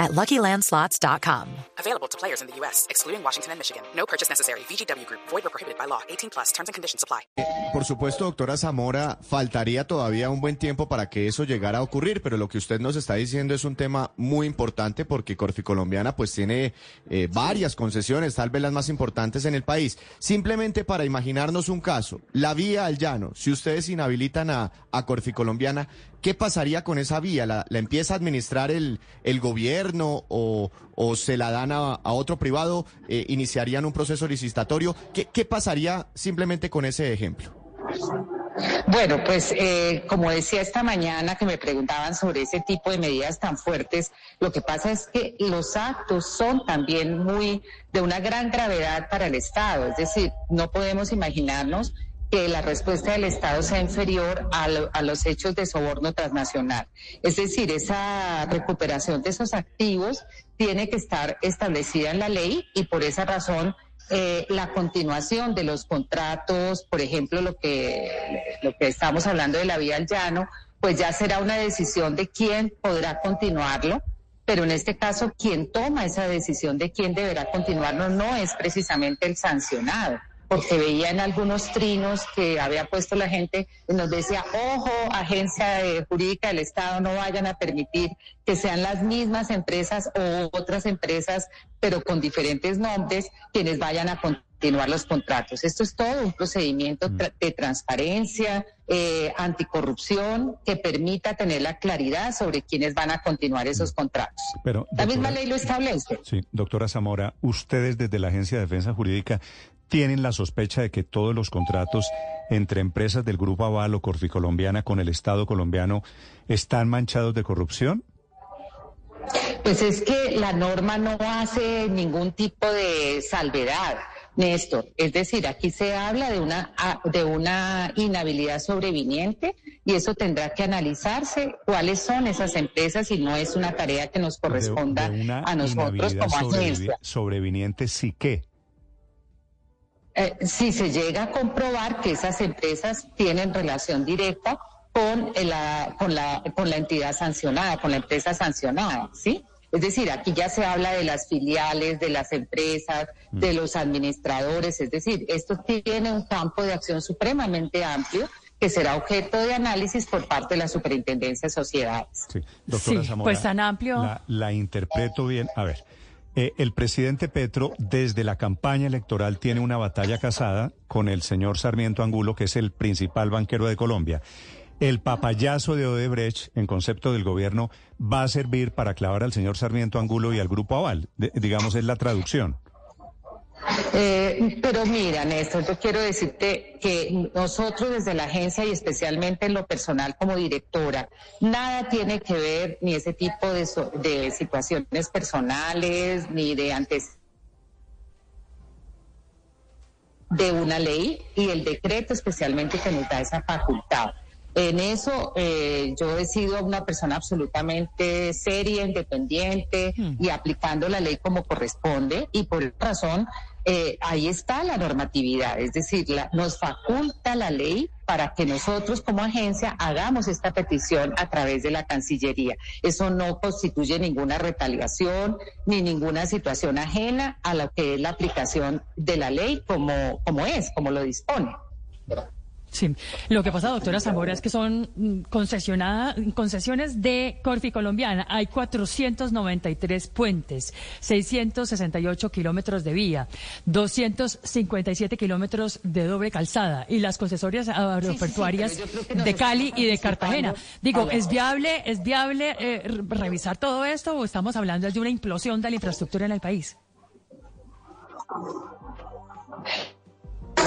at LuckyLandSlots.com. Available to players in the U.S., excluding Washington and Michigan. No purchase necessary. VGW Group. Void or prohibited by law. 18 plus. Terms and conditions apply. Por supuesto, doctora Zamora, faltaría todavía un buen tiempo para que eso llegara a ocurrir, pero lo que usted nos está diciendo es un tema muy importante porque Corficolombiana pues tiene eh, varias concesiones, tal vez las más importantes en el país. Simplemente para imaginarnos un caso, la vía al llano, si ustedes inhabilitan a, a Corficolombiana, ¿qué pasaría con esa vía? ¿La, la empieza a administrar el, el gobierno o, o se la dan a, a otro privado? Eh, ¿Iniciarían un proceso licitatorio? ¿Qué, ¿Qué pasaría simplemente con ese ejemplo? Bueno, pues eh, como decía esta mañana que me preguntaban sobre ese tipo de medidas tan fuertes, lo que pasa es que los actos son también muy de una gran gravedad para el Estado, es decir, no podemos imaginarnos que la respuesta del Estado sea inferior a, lo- a los hechos de soborno transnacional. Es decir, esa recuperación de esos activos tiene que estar establecida en la ley y por esa razón eh, la continuación de los contratos, por ejemplo, lo que, lo que estamos hablando de la vía al llano, pues ya será una decisión de quién podrá continuarlo pero en este caso quien toma esa decisión de quién deberá continuarlo no es precisamente el sancionado, porque veía en algunos trinos que había puesto la gente, y nos decía, ojo, agencia eh, jurídica del Estado, no vayan a permitir que sean las mismas empresas o otras empresas, pero con diferentes nombres, quienes vayan a continuar los contratos. Esto es todo un procedimiento tra- de transparencia, eh, anticorrupción, que permita tener la claridad sobre quiénes van a continuar esos contratos. Pero, La misma ley lo establece. Sí, doctora Zamora, ustedes desde la Agencia de Defensa Jurídica tienen la sospecha de que todos los contratos entre empresas del Grupo Aval o Corficolombiana con el Estado colombiano están manchados de corrupción. Pues es que la norma no hace ningún tipo de salvedad, Néstor. Es decir, aquí se habla de una, a- de una inhabilidad sobreviniente y eso tendrá que analizarse cuáles son esas empresas y no es una tarea que nos corresponda de a nosotros como agencia. sobreviniente, sí que. Eh, si se llega a comprobar que esas empresas tienen relación directa con eh, la, con la, con la entidad sancionada, con la empresa sancionada, ¿sí? Es decir, aquí ya se habla de las filiales, de las empresas, de los administradores, es decir, esto tiene un campo de acción supremamente amplio que será objeto de análisis por parte de la Superintendencia de Sociedades. Sí, doctora Sí, Zamora. pues tan amplio. La, la interpreto bien. A ver, eh, el presidente Petro desde la campaña electoral tiene una batalla casada con el señor Sarmiento Angulo, que es el principal banquero de Colombia. El papayazo de Odebrecht, en concepto del gobierno, va a servir para clavar al señor Sarmiento Angulo y al Grupo Aval. Digamos, es la traducción. Eh, pero mira, Néstor, yo quiero decirte que nosotros desde la agencia y especialmente en lo personal como directora, nada tiene que ver ni ese tipo de, so- de situaciones personales ni de antes de una ley y el decreto especialmente que nos da esa facultad. En eso eh, yo he sido una persona absolutamente seria, independiente y aplicando la ley como corresponde y por esa razón eh, ahí está la normatividad, es decir, la- nos faculta la ley para que nosotros como agencia hagamos esta petición a través de la Cancillería. Eso no constituye ninguna retaliación ni ninguna situación ajena a lo que es la aplicación de la ley como, como es, como lo dispone. Sí, lo que pasa, doctora Zamora, es que son mm, concesionada- concesiones de Corfi Colombiana. Hay 493 puentes, 668 kilómetros de vía, 257 kilómetros de doble calzada y las concesorias aeroportuarias de Cali y de Cartagena. Digo, ¿es viable, es viable eh, re- revisar todo esto o estamos hablando de una implosión de la infraestructura en el país?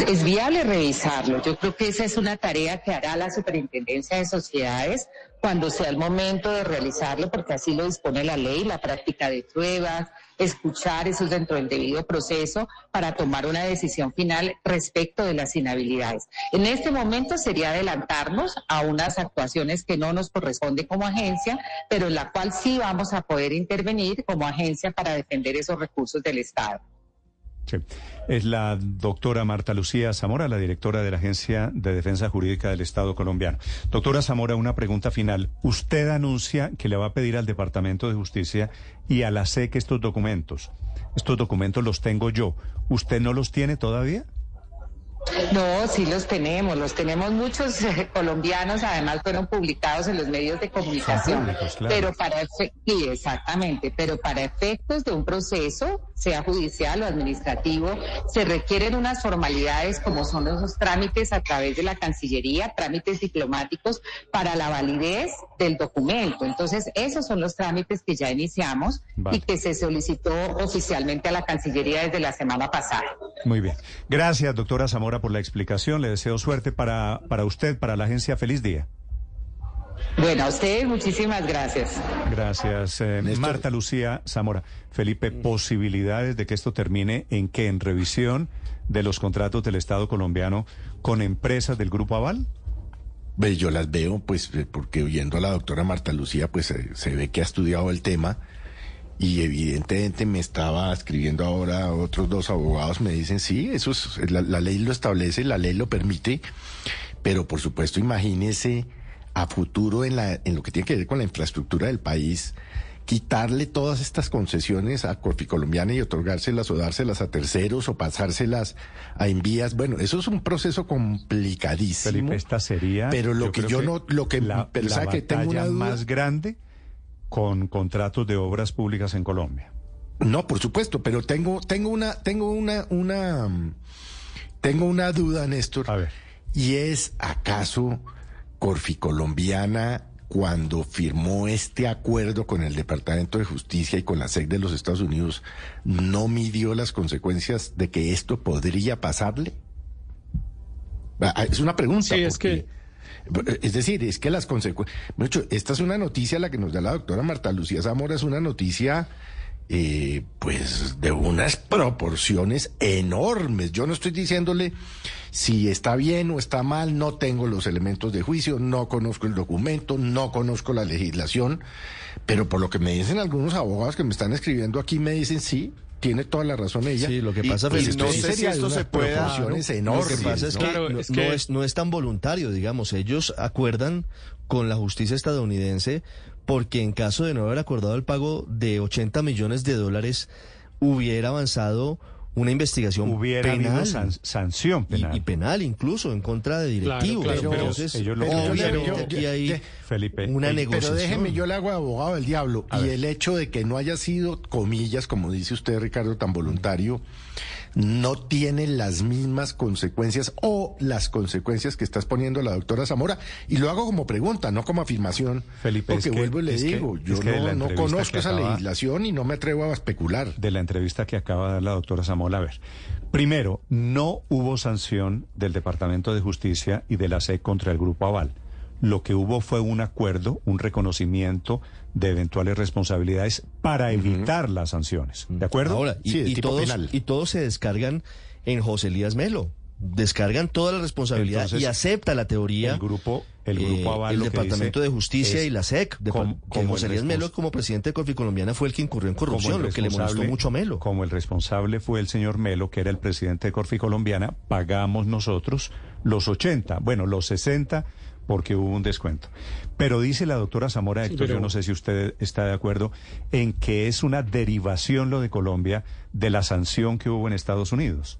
Es viable revisarlo. Yo creo que esa es una tarea que hará la Superintendencia de Sociedades cuando sea el momento de realizarlo, porque así lo dispone la ley, la práctica de pruebas, escuchar, eso es dentro del debido proceso, para tomar una decisión final respecto de las inhabilidades. En este momento sería adelantarnos a unas actuaciones que no nos corresponden como agencia, pero en la cual sí vamos a poder intervenir como agencia para defender esos recursos del Estado. Sí. Es la doctora Marta Lucía Zamora, la directora de la Agencia de Defensa Jurídica del Estado colombiano. Doctora Zamora, una pregunta final. Usted anuncia que le va a pedir al Departamento de Justicia y a la SEC estos documentos. Estos documentos los tengo yo. ¿Usted no los tiene todavía? No, sí los tenemos, los tenemos muchos eh, colombianos, además fueron publicados en los medios de comunicación, pero para sí, exactamente, pero para efectos de un proceso, sea judicial o administrativo, se requieren unas formalidades como son esos trámites a través de la Cancillería, trámites diplomáticos para la validez del documento. Entonces, esos son los trámites que ya iniciamos y que se solicitó oficialmente a la Cancillería desde la semana pasada. Muy bien. Gracias, doctora Zamora por la explicación. Le deseo suerte para, para usted, para la agencia. Feliz día. Bueno, a ustedes muchísimas gracias. Gracias, eh, Marta Lucía Zamora. Felipe, posibilidades de que esto termine en qué? ¿En revisión de los contratos del Estado colombiano con empresas del Grupo Aval? Pues yo las veo, pues, eh, porque oyendo a la doctora Marta Lucía, pues eh, se ve que ha estudiado el tema y evidentemente me estaba escribiendo ahora otros dos abogados, me dicen, sí, eso es, la, ley lo establece, la ley lo permite, pero por supuesto imagínese a futuro en, la, en lo que tiene que ver con la infraestructura del país, quitarle todas estas concesiones a Colombiana y otorgárselas o dárselas a terceros o pasárselas a envías. Bueno, eso es un proceso complicadísimo. Felipe, esta sería. Pero lo que yo no, lo que la, que tengo una más grande con contratos de obras públicas en Colombia. No, por supuesto, pero tengo, tengo una, tengo una, una, tengo una duda, Néstor. A ver. Y es, ¿acaso Corficolombiana, cuando firmó este acuerdo con el Departamento de Justicia y con la SEC de los Estados Unidos, no midió las consecuencias de que esto podría pasarle? Ah, es una pregunta. Sí, es que es decir, es que las consecuencias... Esta es una noticia, la que nos da la doctora Marta Lucía Zamora, es una noticia... Eh, pues de unas proporciones enormes. Yo no estoy diciéndole si está bien o está mal, no tengo los elementos de juicio, no conozco el documento, no conozco la legislación, pero por lo que me dicen algunos abogados que me están escribiendo aquí, me dicen sí, tiene toda la razón ella. Sí, lo que pasa pues, es no sé si esto se puede Lo que pasa es, que, no, es, tan voluntario, digamos. Ellos acuerdan con la justicia estadounidense porque en caso de no haber acordado el pago de 80 millones de dólares, hubiera avanzado una investigación Hubiera penal. sanción penal. Y, penal incluso en contra de directivos. pero, Entonces, ellos lo obviamente aquí hay Felipe, una negociación. Pero déjeme, yo le hago abogado del diablo. y el hecho de que no haya sido, comillas, como dice usted, Ricardo, tan voluntario, no tiene las mismas consecuencias o las consecuencias que estás poniendo la doctora Zamora. Y lo hago como pregunta, no como afirmación. Felipe, porque vuelvo y le digo, yo no, conozco esa legislación y no me atrevo a especular. De la entrevista que acaba de dar la doctora Zamora, a ver. Primero, no hubo sanción del Departamento de Justicia y de la SEC contra el Grupo Aval. Lo que hubo fue un acuerdo, un reconocimiento de eventuales responsabilidades para evitar las sanciones. ¿De acuerdo? Ahora, y, todos, y todos se descargan en José Elías Melo. Descargan toda la responsabilidad y acepta la teoría. El grupo, el grupo eh, el Departamento de Justicia y la SEC. como, José Elías Melo, como presidente de Corfi Colombiana, fue el que incurrió en corrupción, lo que le molestó mucho a Melo. Como el responsable fue el señor Melo, que era el presidente de Corfi Colombiana, pagamos nosotros los 80, bueno, los 60 porque hubo un descuento. Pero dice la doctora Zamora Héctor, yo no sé si usted está de acuerdo, en que es una derivación lo de Colombia de la sanción que hubo en Estados Unidos.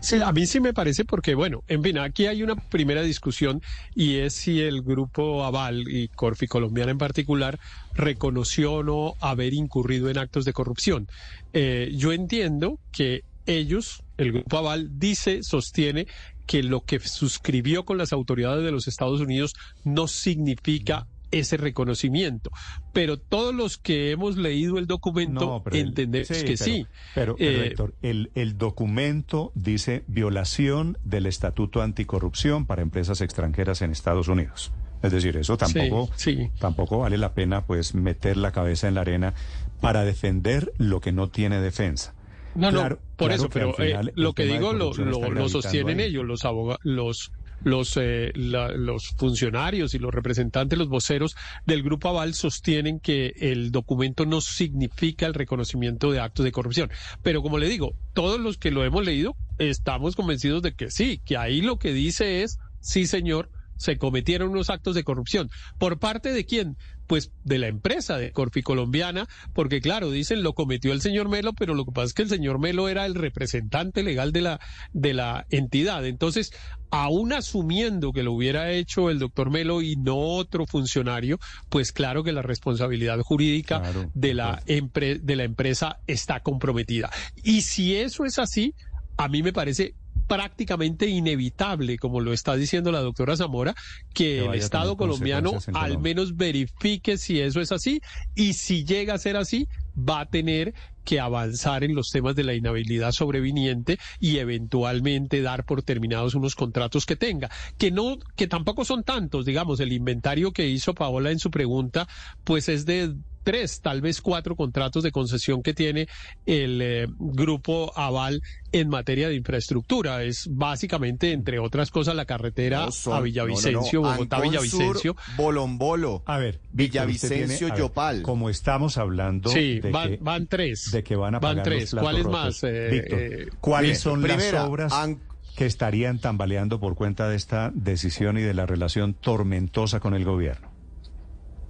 Sí, a mí sí me parece porque, bueno, en fin, aquí hay una primera discusión y es si el grupo Aval y Corfi Colombiana en particular reconoció o no haber incurrido en actos de corrupción. Eh, yo entiendo que ellos, el grupo Aval, dice, sostiene que lo que suscribió con las autoridades de los Estados Unidos no significa ese reconocimiento. Pero todos los que hemos leído el documento entendemos que sí. Pero, eh, Héctor, el, el documento dice violación del Estatuto Anticorrupción para empresas extranjeras en Estados Unidos. Es decir, eso tampoco, tampoco vale la pena pues meter la cabeza en la arena para defender lo que no tiene defensa. No, no, por claro eso, pero final eh, lo que digo lo, lo, sostienen ahí. ellos, los abogados, los los eh, la- los funcionarios y los representantes, los voceros del Grupo Aval sostienen que el documento no significa el reconocimiento de actos de corrupción. Pero como le digo, todos los que lo hemos leído estamos convencidos de que sí, que ahí lo que dice es, sí señor, se cometieron unos actos de corrupción. ¿Por parte de quién? Pues de la empresa de Corfi Colombiana, porque claro, dicen lo cometió el señor Melo, pero lo que pasa es que el señor Melo era el representante legal de la, de la entidad. Entonces, aún asumiendo que lo hubiera hecho el doctor Melo y no otro funcionario, pues claro que la responsabilidad jurídica Claro, de la, de la empresa está comprometida. Y si eso es así, a mí me parece prácticamente inevitable, como lo está diciendo la doctora Zamora, que, Que el Estado colombiano al menos verifique si eso es así y si llega a ser así, va a tener que avanzar en los temas de la inhabilidad sobreviniente y eventualmente dar por terminados unos contratos que tenga, que no, que tampoco son tantos, digamos, el inventario que hizo Paola en su pregunta, pues es de tres, tal vez cuatro contratos de concesión que tiene el eh, grupo Aval en materia de infraestructura. Es básicamente, entre otras cosas, la carretera No son- a Villavicencio, no, no. Bogotá, Villavicencio. Bolombolo. A ver, Villavicencio, tiene- a ver, Yopal. Como estamos hablando Sí, de, van, que, van tres. de que van a Van pagar tres. los ¿Cuáles rotos. más? eh, Víctor, eh, ¿cuáles son Primera, las obras an- que estarían tambaleando por cuenta de esta decisión y de la relación tormentosa con el gobierno?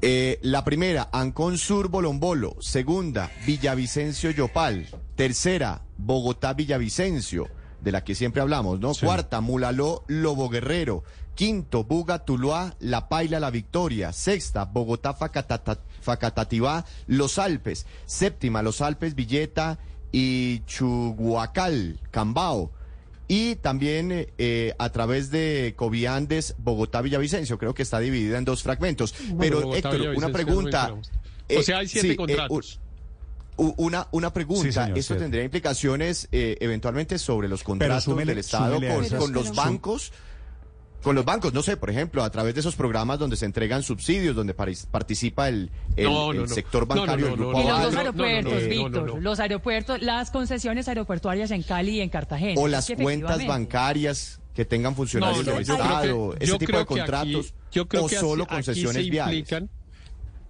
Eh, la primera, Ancón Sur Bolombolo. Segunda, Villavicencio Yopal. Tercera, Bogotá Villavicencio, de la que siempre hablamos, ¿no? Sí. Cuarta, Mulaló Lobo Guerrero. Quinto, Buga Tuluá, La Paila La Victoria. Sexta, Bogotá Facatata- Facatativá, Los Alpes. Séptima, Los Alpes Villeta y Chuguacal, Cambao. Y también eh, eh, a través de Coviandes, Bogotá Villavicencio. Creo que está dividida en dos fragmentos. Bueno, Pero Bogotá, Héctor, una pregunta. mencionamos. O sea, hay siete sí, eh, contratos. una, una pregunta. Sí, señor, ¿Esto siete. tendría implicaciones eh, eventualmente sobre los contratos súmele- del Estado con, los bancos? Con los bancos, no sé, por ejemplo, a través de esos programas donde se entregan subsidios, donde participa el, el- No, el no, no. sector No, no, bancario no, del no, Grupo Y los dos no, Aval, no, no, aeropuertos, no, no, Víctor, los aeropuertos, las concesiones aeroportuarias en Cali y en Cartagena. o las cuentas bancarias que tengan funcionarios No, no, del Estado, que- ese yo tipo creo de que aquí- contratos, yo creo o que solo aquí concesiones se viales. implican-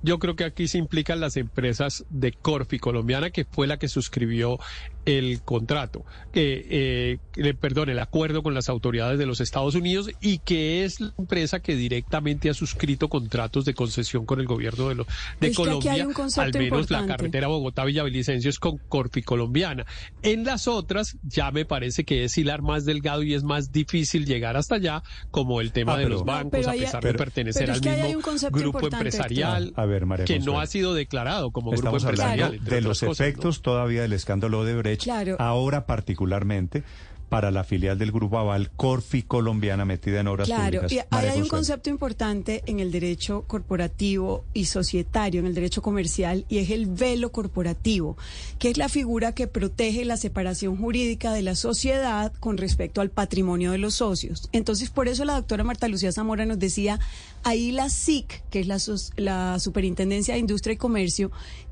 Yo creo que aquí se implican las empresas de Corfi Colombiana, que fue la que suscribió el contrato, que, eh, que- perdón, el acuerdo con las autoridades de los Estados Unidos y que es la empresa que directamente ha suscrito contratos de concesión con el gobierno de, lo- de Es que aquí Colombia. hay un concepto al menos la carretera Bogotá-Villavicencio es con Corfi Colombiana. En las otras ya me parece que es hilar más delgado y es más difícil llegar hasta allá, como el tema Ah, de pero- los bancos, a pesar pero- de pertenecer al mismo grupo empresarial A ver, María que no ha sido declarado como grupo Estamos empresarial. de los cosas, ¿no? efectos todavía del escándalo de Claro. ahora particularmente para la filial del Grupo Aval, Corfi Colombiana, metida en obras Claro, públicas. María hay un concepto importante en el derecho corporativo y societario, en el derecho comercial, y es el velo corporativo, que es la figura que protege la separación jurídica de la sociedad con respecto al patrimonio de los socios. Entonces, por eso la doctora Marta Lucía Zamora nos decía, ahí la SIC, que es la Superintendencia de Industria y Comercio,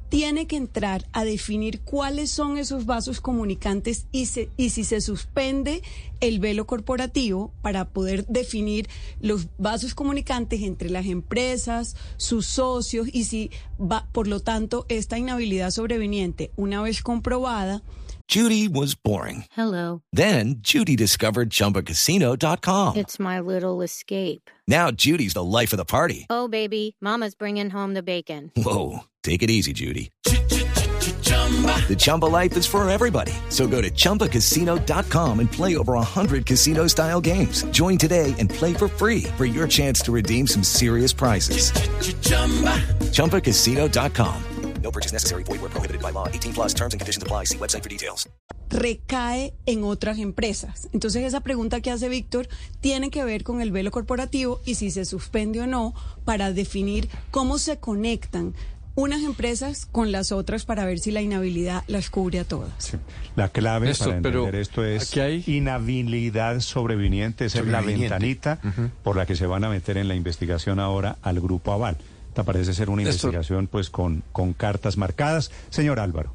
tiene que entrar a definir cuáles son esos vasos comunicantes y, se- y si se suspende el velo corporativo para poder definir los vasos comunicantes entre las empresas, sus socios y si va, por lo tanto, esta inhabilidad sobreveniente, una vez comprobada, Judy was boring. Hello. Then Judy discovered ChumbaCasino.com. It's my little escape. Now Judy's the life of the party. Oh, baby, Mama's bringing home the bacon. Whoa, take it easy, Judy. The Chumba life is for everybody. So go to ChumbaCasino.com and play over 100 casino style games. Join today and play for free for your chance to redeem some serious prizes. ChumbaCasino.com. No purchase necessary. Void prohibited by law. 18 plus terms and conditions apply. See website for details. recae en otras empresas. Entonces esa pregunta que hace Víctor tiene que ver con el velo corporativo y si se suspende o no para definir cómo se conectan unas empresas con las otras para ver si la inhabilidad las cubre a todas. Sí. La clave para pero entender esto es hay- inhabilidad sobreviniente, esa es la ventanita por la que se van a meter en la investigación ahora al Grupo Aval. Esta parece ser una Esto- investigación pues con, con cartas marcadas. Señor Álvaro.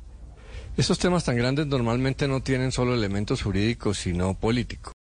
Estos temas tan grandes normalmente no tienen solo elementos jurídicos, sino políticos.